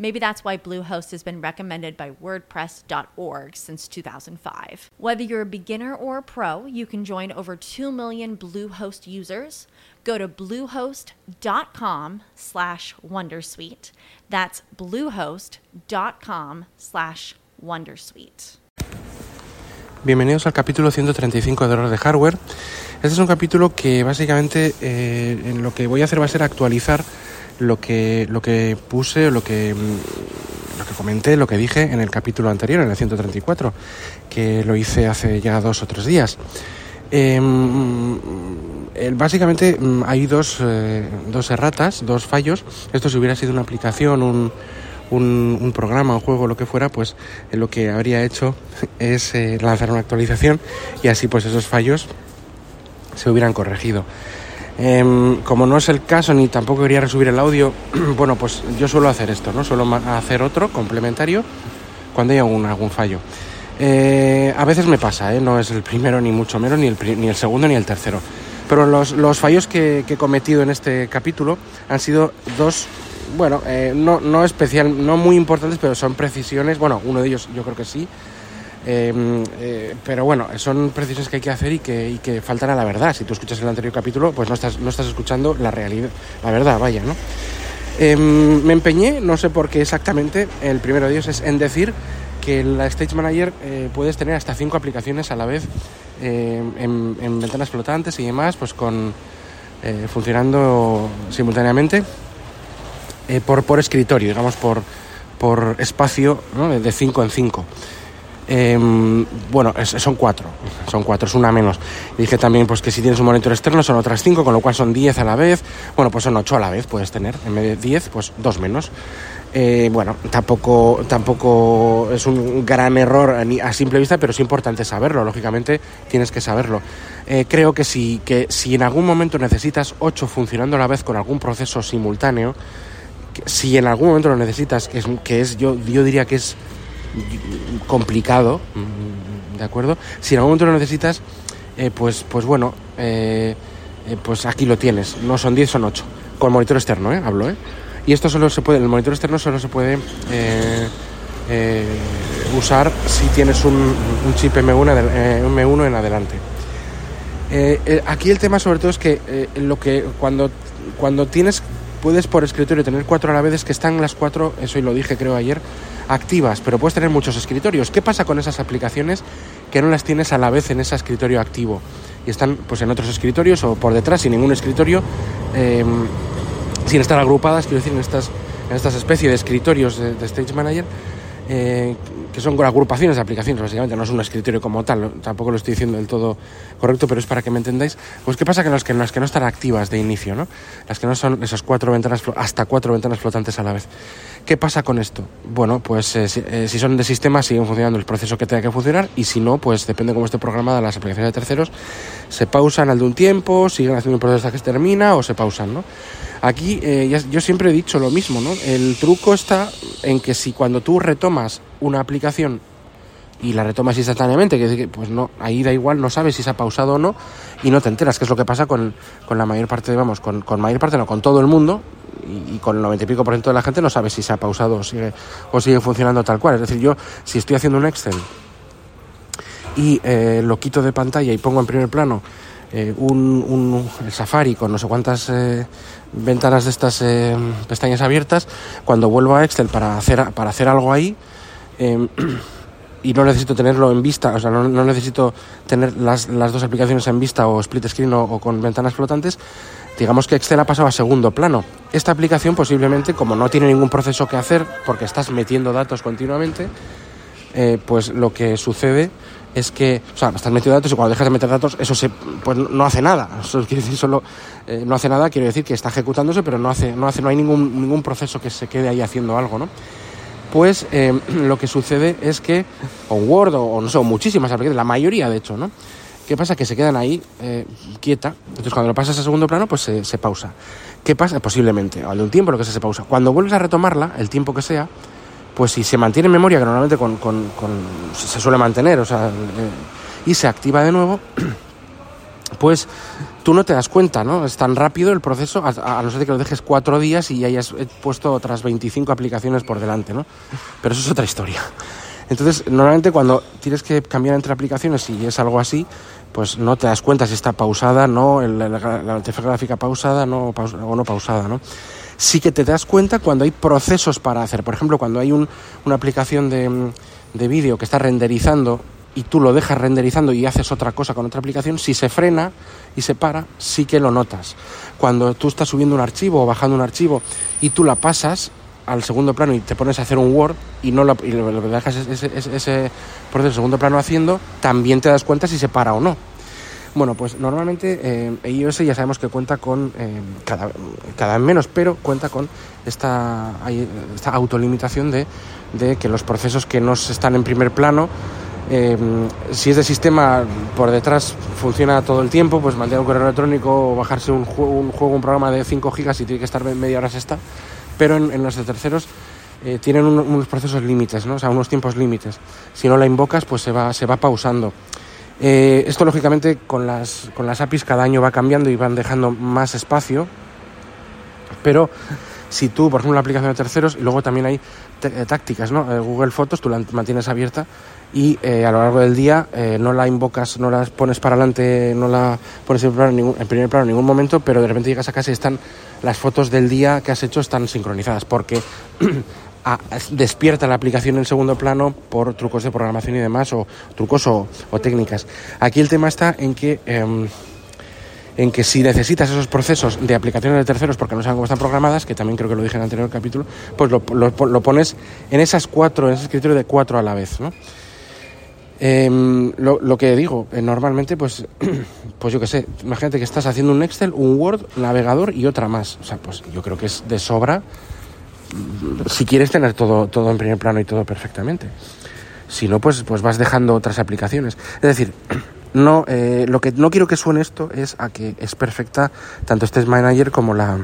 Maybe that's why Bluehost has been recommended by WordPress.org since 2005. Whether you're a beginner or a pro, you can join over 2 million Bluehost users. Go to bluehost.com slash wondersuite. That's bluehost.com slash wondersuite. Bienvenidos al capítulo 135 de Horror de Hardware. Este es un capítulo que básicamente eh, en lo que voy a hacer va a ser actualizar lo que, lo que puse, lo que, mm, lo que comenté, lo que dije en el capítulo anterior, en el 134, que lo hice hace ya dos o tres días. Em, básicamente mm, hay dos, eh, dos erratas, dos fallos. Esto si hubiera sido una aplicación, un, un, programa, un juego, lo que fuera, pues eh, lo que habría hecho es eh, lanzar una actualización y así pues esos fallos se hubieran corregido. Em, como no es el caso ni tampoco quería resubir el audio, bueno, pues yo suelo hacer esto, ¿no? Suelo hacer otro complementario cuando hay algún, fallo. Eh, a veces me pasa, ¿eh? No es el primero ni mucho menos, ni el, ni el segundo ni el tercero. Pero los, los fallos que, que, he cometido en este capítulo han sido dos, bueno, eh, no, no especial, no muy importantes, pero son precisiones. Bueno, uno de ellos yo creo que sí, Em, eh, pero bueno, son precisiones que hay que hacer y que, faltan a la verdad. Si tú escuchas el anterior capítulo, pues no estás, no estás escuchando la realidad, la verdad, vaya, ¿no? Em, me empeñé, no sé por qué exactamente, el primero de ellos es en decir que la Stage Manager eh, puedes tener hasta cinco aplicaciones a la vez em, en, ventanas flotantes y demás, pues con eh, funcionando simultáneamente por, por escritorio, digamos por, por espacio de 5 en 5. Em, bueno, son cuatro, son cuatro, es una menos. Dije también pues que si tienes un monitor externo son otras cinco, con lo cual son diez a la vez. Bueno, pues son ocho a la vez puedes tener, en vez de diez, pues dos menos. Eh, bueno, tampoco, tampoco es un gran error a simple vista, pero es importante saberlo, lógicamente tienes que saberlo. Eh, creo que si, que si en algún momento necesitas ocho funcionando a la vez con algún proceso simultáneo, si en algún momento lo necesitas, que es, que es yo, yo diría que es complicado, ¿de acuerdo? Si en algún momento lo necesitas, eh, pues, pues bueno, eh, eh, pues aquí lo tienes. No son 10, son 8. Con monitor externo. Hablo, ¿eh? Y esto solo se puede, el monitor externo solo se puede usar si tienes un, chip M1, M1 en adelante. aquí el tema sobre todo es que lo que cuando, cuando tienes puedes por escritorio tener cuatro a la vez es que están las cuatro, eso lo dije creo ayer, activas, pero puedes tener muchos escritorios. ¿Qué pasa con esas aplicaciones que no las tienes a la vez en ese escritorio activo? Y están pues en otros escritorios o por detrás sin ningún escritorio, em, sin estar agrupadas, quiero decir, en estas, en estas especies de escritorios de, de Stage Manager. Eh, que son agrupaciones de aplicaciones, básicamente, no es un escritorio como tal, tampoco lo estoy diciendo del todo correcto, pero es para que me entendáis. Pues, ¿qué pasa con las que, las que no están activas de inicio, ¿no? Las que no son esas cuatro ventanas, hasta cuatro ventanas flotantes a la vez. ¿Qué pasa con esto? Bueno, pues eh, eh, si, son de sistema siguen funcionando el proceso que tenga que funcionar y si no, pues depende cómo esté programada las aplicaciones de terceros, se pausan al de un tiempo, siguen haciendo un proceso hasta que termina o se pausan, ¿no? Aquí eh, yo siempre he dicho lo mismo, ¿no? El truco está en que si cuando tú retomas una aplicación y la retomas instantáneamente, que pues no, ahí da igual, no sabes si se ha pausado o no y no te enteras, que es lo que pasa con, la mayor parte, vamos, con, con mayor parte, no, con todo el mundo y, con el noventa y pico por ciento de la gente no sabe si se ha pausado o sigue, o sigue funcionando tal cual. Es decir, yo si estoy haciendo un Excel y eh, lo quito de pantalla y pongo en primer plano eh, un, un, Safari con no sé cuántas eh, ventanas de estas eh, pestañas abiertas, cuando vuelvo a Excel para hacer, para hacer algo ahí, em, y no necesito tenerlo en vista, o sea, no, necesito tener las, las, dos aplicaciones en vista o split screen o, con ventanas flotantes, digamos que Excel ha pasado a segundo plano. Esta aplicación posiblemente, como no tiene ningún proceso que hacer, porque estás metiendo datos continuamente, pues lo que sucede es que, o sea, estás metiendo datos y cuando dejas de meter datos, eso se, pues no hace nada. Eso quiere decir solo, eh, no hace nada, quiero decir que está ejecutándose, pero no hace, no hace, no hay ningún, ningún proceso que se quede ahí haciendo algo, ¿no? Pues eh, lo que sucede es que, o Word, o, no sé, muchísimas aplicaciones, la mayoría de hecho, ¿no? ¿Qué pasa? Que se quedan ahí eh, quieta. Entonces, cuando lo pasas a segundo plano, pues se, pausa. ¿Qué pasa? Posiblemente, al un tiempo lo que sea, se pausa. Cuando vuelves a retomarla, el tiempo que sea, pues si se mantiene en memoria, que normalmente con, se suele mantener, o sea, eh, y se activa de nuevo, pues tú no te das cuenta, ¿no? Es tan rápido el proceso, a, a no ser que lo dejes cuatro días y hayas puesto otras 25 aplicaciones por delante, ¿no? Pero eso es otra historia. Entonces, normalmente cuando tienes que cambiar entre aplicaciones y es algo así, pues no te das cuenta si está pausada, no, la, la, la gráfica pausada no, pausa, o no pausada, ¿no? Sí que te das cuenta cuando hay procesos para hacer. Por ejemplo, cuando hay un, una aplicación de, de vídeo que está renderizando y tú lo dejas renderizando y haces otra cosa con otra aplicación, si se frena y se para, sí que lo notas. Cuando tú estás subiendo un archivo o bajando un archivo y tú la pasas al segundo plano y te pones a hacer un Word y no lo, y lo dejas ese, ese, ese proceso segundo plano haciendo, también te das cuenta si se para o no. Bueno, pues normalmente eh, ya sabemos que cuenta con, eh, cada, vez menos, pero cuenta con esta, esta autolimitación de, de que los procesos que no están en primer plano eh, si es de sistema por detrás funciona todo el tiempo, pues mandar un correo electrónico o bajarse un juego, un, juego, un programa de 5 gigas y tiene que estar media hora se está. Pero en, en los de terceros eh, tienen un, unos procesos límites, ¿no? o sea, unos tiempos límites. Si no la invocas, pues se va, se va pausando. Eh, esto lógicamente con las, con las APIs cada año va cambiando y van dejando más espacio, pero si tú, por ejemplo, la aplicación de terceros, y luego también hay eh, tácticas, ¿no? Eh, Google Fotos, tú la mantienes abierta y eh, a lo largo del día eh, no la invocas, no la pones para adelante, no la pones en, plano, en, primer plano en ningún momento, pero de repente llegas a casa y están las fotos del día que has hecho están sincronizadas, porque a, despierta la aplicación en segundo plano por trucos de programación y demás, o trucos o, técnicas. Aquí el tema está en que... Eh, en que si necesitas esos procesos de aplicaciones de terceros porque no saben cómo están programadas, que también creo que lo dije en el anterior capítulo, pues lo, lo, lo pones en esas cuatro, en ese escritorio de cuatro a la vez, ¿no? Eh, lo, lo, que digo, eh, normalmente, pues, pues yo qué sé, imagínate que estás haciendo un Excel, un Word, navegador y otra más. O sea, pues yo creo que es de sobra si quieres tener todo, todo en primer plano y todo perfectamente. Si no, pues, pues vas dejando otras aplicaciones. Es decir, no, eh, lo que no quiero que suene esto es a que es perfecta tanto este Manager como la,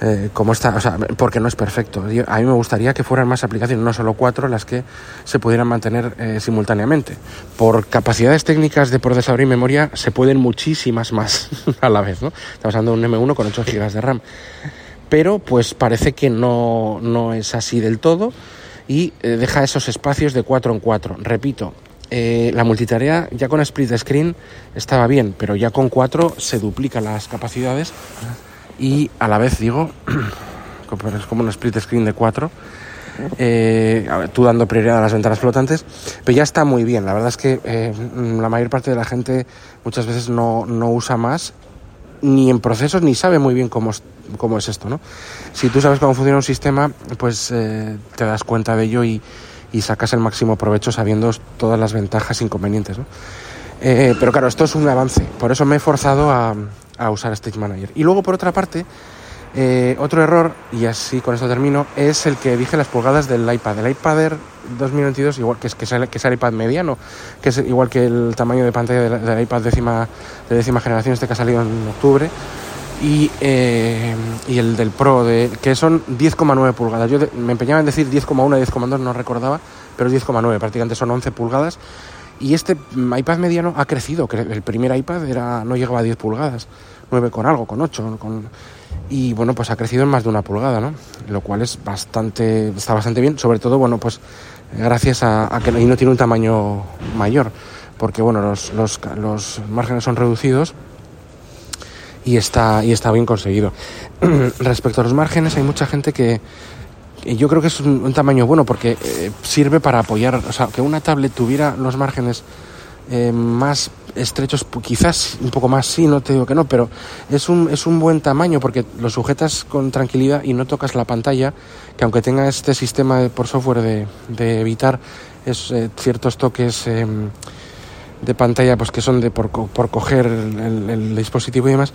eh, como está, o sea, porque no es perfecto. A mí me gustaría que fueran más aplicaciones, no solo cuatro, las que se pudieran mantener eh, simultáneamente. Por capacidades técnicas de procesador y memoria se pueden muchísimas más a la vez, ¿no? Estamos hablando de un M1 con 8 GB de RAM. Pero pues parece que no, no es así del todo y eh, deja esos espacios de 4 en 4. Repito, eh, la multitarea ya con split screen estaba bien, pero ya con 4 se duplican las capacidades y a la vez digo, es como un split screen de 4, eh, tú dando prioridad a las ventanas flotantes, pero ya está muy bien. La verdad es que la mayor parte de la gente muchas veces no, no usa más ni en procesos ni sabe muy bien cómo, cómo es esto, ¿no? Si tú sabes cómo funciona un sistema, pues eh, te das cuenta de ello y, y, sacas el máximo provecho sabiendo todas las ventajas e inconvenientes, ¿no? Eh, pero claro, esto es un avance, por eso me he forzado a, a usar Stage Manager. Y luego, por otra parte, eh, otro error, y así con esto termino, es el que dije las pulgadas del iPad. El iPad Air 2022, igual que es, que es, el, que es el iPad mediano, que es igual que el tamaño de pantalla del, del iPad décima, de décima generación, este que ha salido en octubre, y, eh, y el del Pro, de, que son 10,9 pulgadas. Yo de, me empeñaba en decir 10,1 y 10,2, no recordaba, pero es 10,9, prácticamente son 11 pulgadas. Y este iPad mediano ha crecido, el primer iPad era, no llegaba a 10 pulgadas, 9 con algo, con 8, con... y bueno, pues ha crecido en más de una pulgada, ¿no? Lo cual es bastante, está bastante bien, sobre todo, bueno, pues gracias a, a que no tiene un tamaño mayor, porque bueno, los, los, los márgenes son reducidos y está, y está bien conseguido. Respecto a los márgenes, hay mucha gente que, yo creo que es un, tamaño bueno porque eh, sirve para apoyar, o sea, que una tablet tuviera los márgenes eh, más estrechos, quizás un poco más sí, no te digo que no, pero es un, es un buen tamaño porque lo sujetas con tranquilidad y no tocas la pantalla, que aunque tenga este sistema por software de, de evitar es, eh, ciertos toques em, de pantalla pues que son de por, por coger el, dispositivo y demás,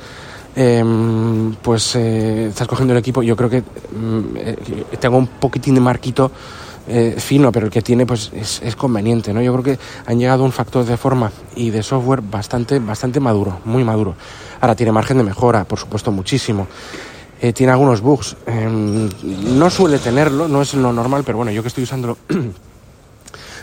em, pues eh, estás cogiendo el equipo, yo creo que mm, tengo un poquitín de marquito eh, fino, pero el que tiene pues es, conveniente, ¿no? Yo creo que han llegado a un factor de forma y de software bastante, bastante maduro, muy maduro. Ahora tiene margen de mejora, por supuesto, muchísimo. Eh, tiene algunos bugs. Em, no suele tenerlo, no es lo normal, pero bueno, yo que estoy usándolo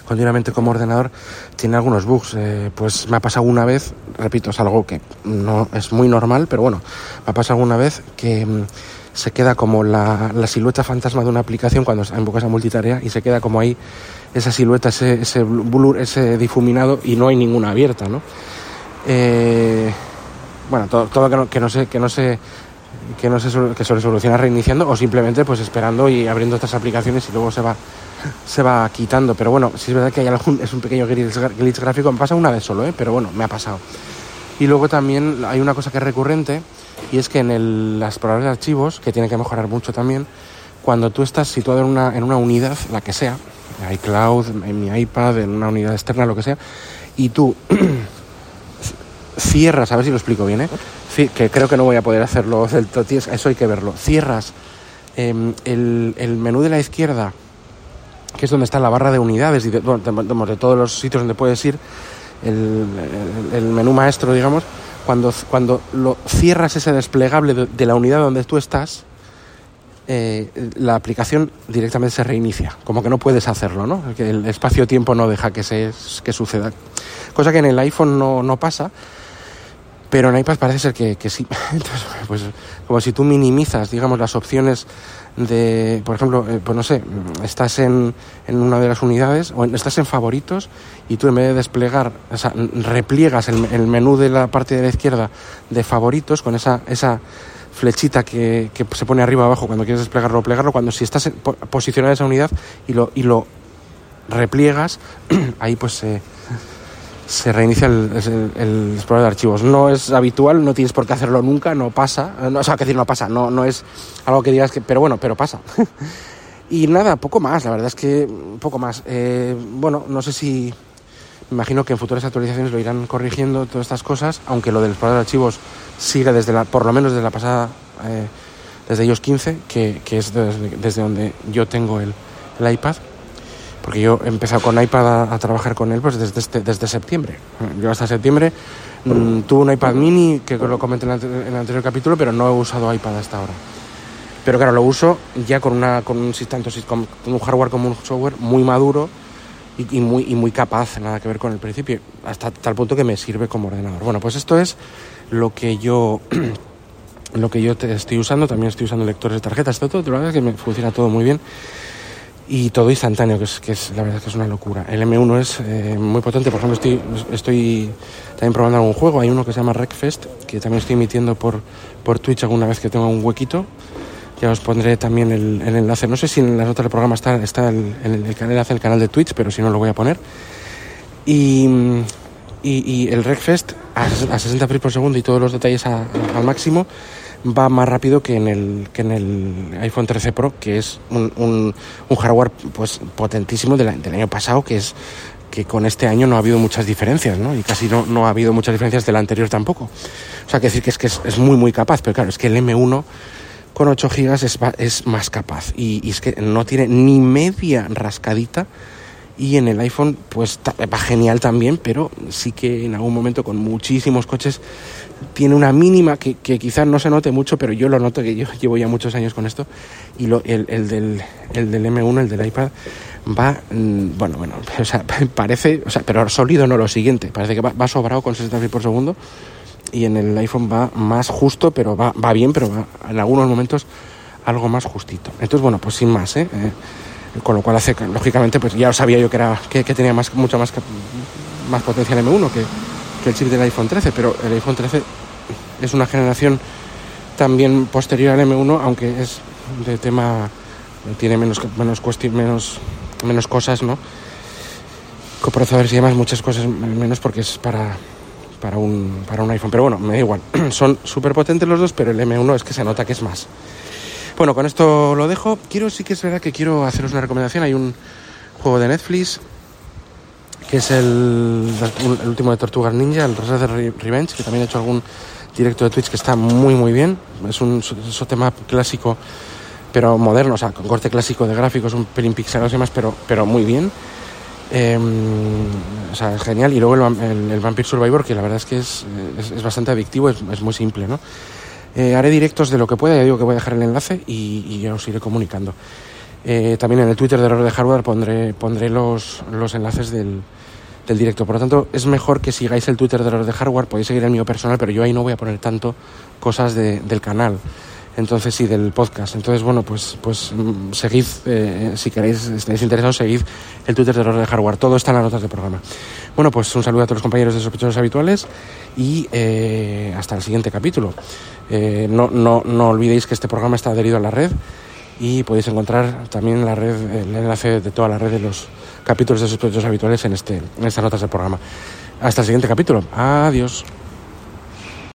continuamente como ordenador, tiene algunos bugs. Eh, pues me ha pasado una vez, repito, es algo que no es muy normal, pero bueno, me ha pasado alguna vez que em, se queda como la, la, silueta fantasma de una aplicación cuando invocas a multitarea y se queda como ahí esa silueta, ese, ese blur, ese difuminado y no hay ninguna abierta, ¿no? Eh, bueno, todo, todo que, no, que no sé, que no sé que no se que se soluciona reiniciando o simplemente pues esperando y abriendo otras aplicaciones y luego se va se va quitando pero bueno si es verdad que hay algún es un pequeño glitch, gráfico me pasa una vez solo ¿eh? pero bueno me ha pasado y luego también hay una cosa que es recurrente y es que en las explorador de archivos, que tiene que mejorar mucho también, cuando tú estás situado en una, en una unidad, la que sea, iCloud, en mi iPad, en una unidad externa, lo que sea, y tú cierras, a ver si lo explico bien, ¿eh? que creo que no voy a poder hacerlo eso hay que verlo, cierras em, el, el, menú de la izquierda, que es donde está la barra de unidades y de, todos los sitios donde puedes ir, el, menú maestro, digamos, cuando, cuando lo cierras ese desplegable de, la unidad donde tú estás, eh, la aplicación directamente se reinicia, como que no puedes hacerlo, ¿no? El espacio-tiempo no deja que, se, que suceda. Cosa que en el iPhone no, no pasa, pero en iPad parece ser que, que sí. Pues como si tú minimizas, digamos, las opciones de, por ejemplo, eh, pues no sé, estás en, en, una de las unidades o estás en favoritos y tú en vez de desplegar, o sea, repliegas el, menú de la parte de la izquierda de favoritos con esa, esa flechita que, que se pone arriba abajo cuando quieres desplegarlo o plegarlo, cuando si estás posicionado en esa unidad y lo, y lo repliegas, ahí pues se se reinicia el, el, explorador de archivos. No es habitual, no tienes por qué hacerlo nunca, no pasa. No, o sea, que decir, no pasa, no, no es algo que digas que. Pero bueno, pero pasa. y nada, poco más, la verdad es que poco más. Eh, bueno, no sé si. Me imagino que en futuras actualizaciones lo irán corrigiendo todas estas cosas, aunque lo del explorador de archivos sigue desde la, por lo menos desde la pasada, eh, desde iOS 15, que, que es desde, donde yo tengo el iPad porque yo he empezado con iPad a, trabajar con él pues desde, este, desde septiembre. Yo hasta septiembre mm, tuve un iPad mini, que lo comenté en, el anterior capítulo, pero no he usado iPad hasta ahora. Pero claro, lo uso ya con, una, con, un, tanto, con un hardware como un software muy maduro y, y, muy, y muy capaz, nada que ver con el principio, hasta tal punto que me sirve como ordenador. Bueno, pues esto es lo que yo... lo que yo estoy usando, también estoy usando lectores de tarjetas, todo, todo, la verdad que me funciona todo muy bien y todo instantáneo, que es, que es la verdad que es una locura. El M1 es eh, muy potente, por ejemplo, estoy, estoy también probando algún juego, hay uno que se llama Wreckfest, que también estoy emitiendo por, por Twitch alguna vez que tenga un huequito. Ya os pondré también el, el enlace, no sé si en las notas del programa está, está el, el, el, enlace del canal de Twitch, pero si no lo voy a poner. Y, y, y el Wreckfest a, a 60 frames por segundo y todos los detalles a, al máximo va más rápido que en el, que en el iPhone 13 Pro, que es un, un, un hardware pues, potentísimo del, año pasado, que es que con este año no ha habido muchas diferencias, ¿no? Y casi no, no ha habido muchas diferencias del anterior tampoco. O sea, que decir que es que es, es muy, muy capaz, pero claro, es que el M1 con 8 GB es, es más capaz y, y es que no tiene ni media rascadita y en el iPhone pues va genial también, pero sí que en algún momento con muchísimos coches tiene una mínima que, que quizás no se note mucho, pero yo lo noto que yo llevo ya muchos años con esto y lo, el, el, del, el del M1, el del iPad va, mm, bueno, bueno, o sea, parece, o sea, pero sólido no lo siguiente, parece que va, sobrado con 60 frames por segundo y en el iPhone va más justo, pero va, va bien, pero va en algunos momentos algo más justito. Entonces, bueno, pues sin más, ¿eh? eh con lo cual hace lógicamente pues ya sabía yo que era que, que tenía más mucho más más potencia el M1 que, que, el chip del iPhone 13 pero el iPhone 13 es una generación también posterior al M1 aunque es de tema tiene menos menos menos menos cosas no coprocesadores y demás muchas cosas menos porque es para para un, para un iPhone. Pero bueno, me da igual. Son súper potentes los dos, pero el M1 es que se nota que es más. Bueno, con esto lo dejo. Quiero, sí que es verdad que quiero haceros una recomendación. Hay un juego de Netflix que es el, último de Tortugas Ninja, el Red Revenge, que también he hecho algún directo de Twitch que está muy muy bien. Es un, tema clásico, pero moderno, o sea, con corte clásico de gráficos, un pelín pixelados y demás, pero, pero muy bien. Eh, o sea, genial. Y luego el, el, el, Vampire Survivor, que la verdad es que es, es, es bastante adictivo, es, es, muy simple, ¿no? Eh, haré directos de lo que pueda, ya digo que voy a dejar el enlace y, y os iré comunicando. Eh, también en el Twitter de Error de Hardware pondré, pondré los, los enlaces del, del, directo. Por lo tanto, es mejor que sigáis el Twitter de Error de Hardware, podéis seguir el mío personal, pero yo ahí no voy a poner tanto cosas de, del canal. Entonces, sí, del podcast. Entonces, bueno, pues, pues seguid, eh, si queréis, estáis interesados, seguid el Twitter de Error de Hardware. Todo está en las notas del programa. Bueno, pues un saludo a todos los compañeros de sospechosos habituales y eh, hasta el siguiente capítulo. Eh, no, no, no olvidéis que este programa está adherido a la red y podéis encontrar también la red, el enlace de toda la red de los capítulos de sospechosos habituales en, este, en estas notas del programa. Hasta el siguiente capítulo. Adiós.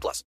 18 plus.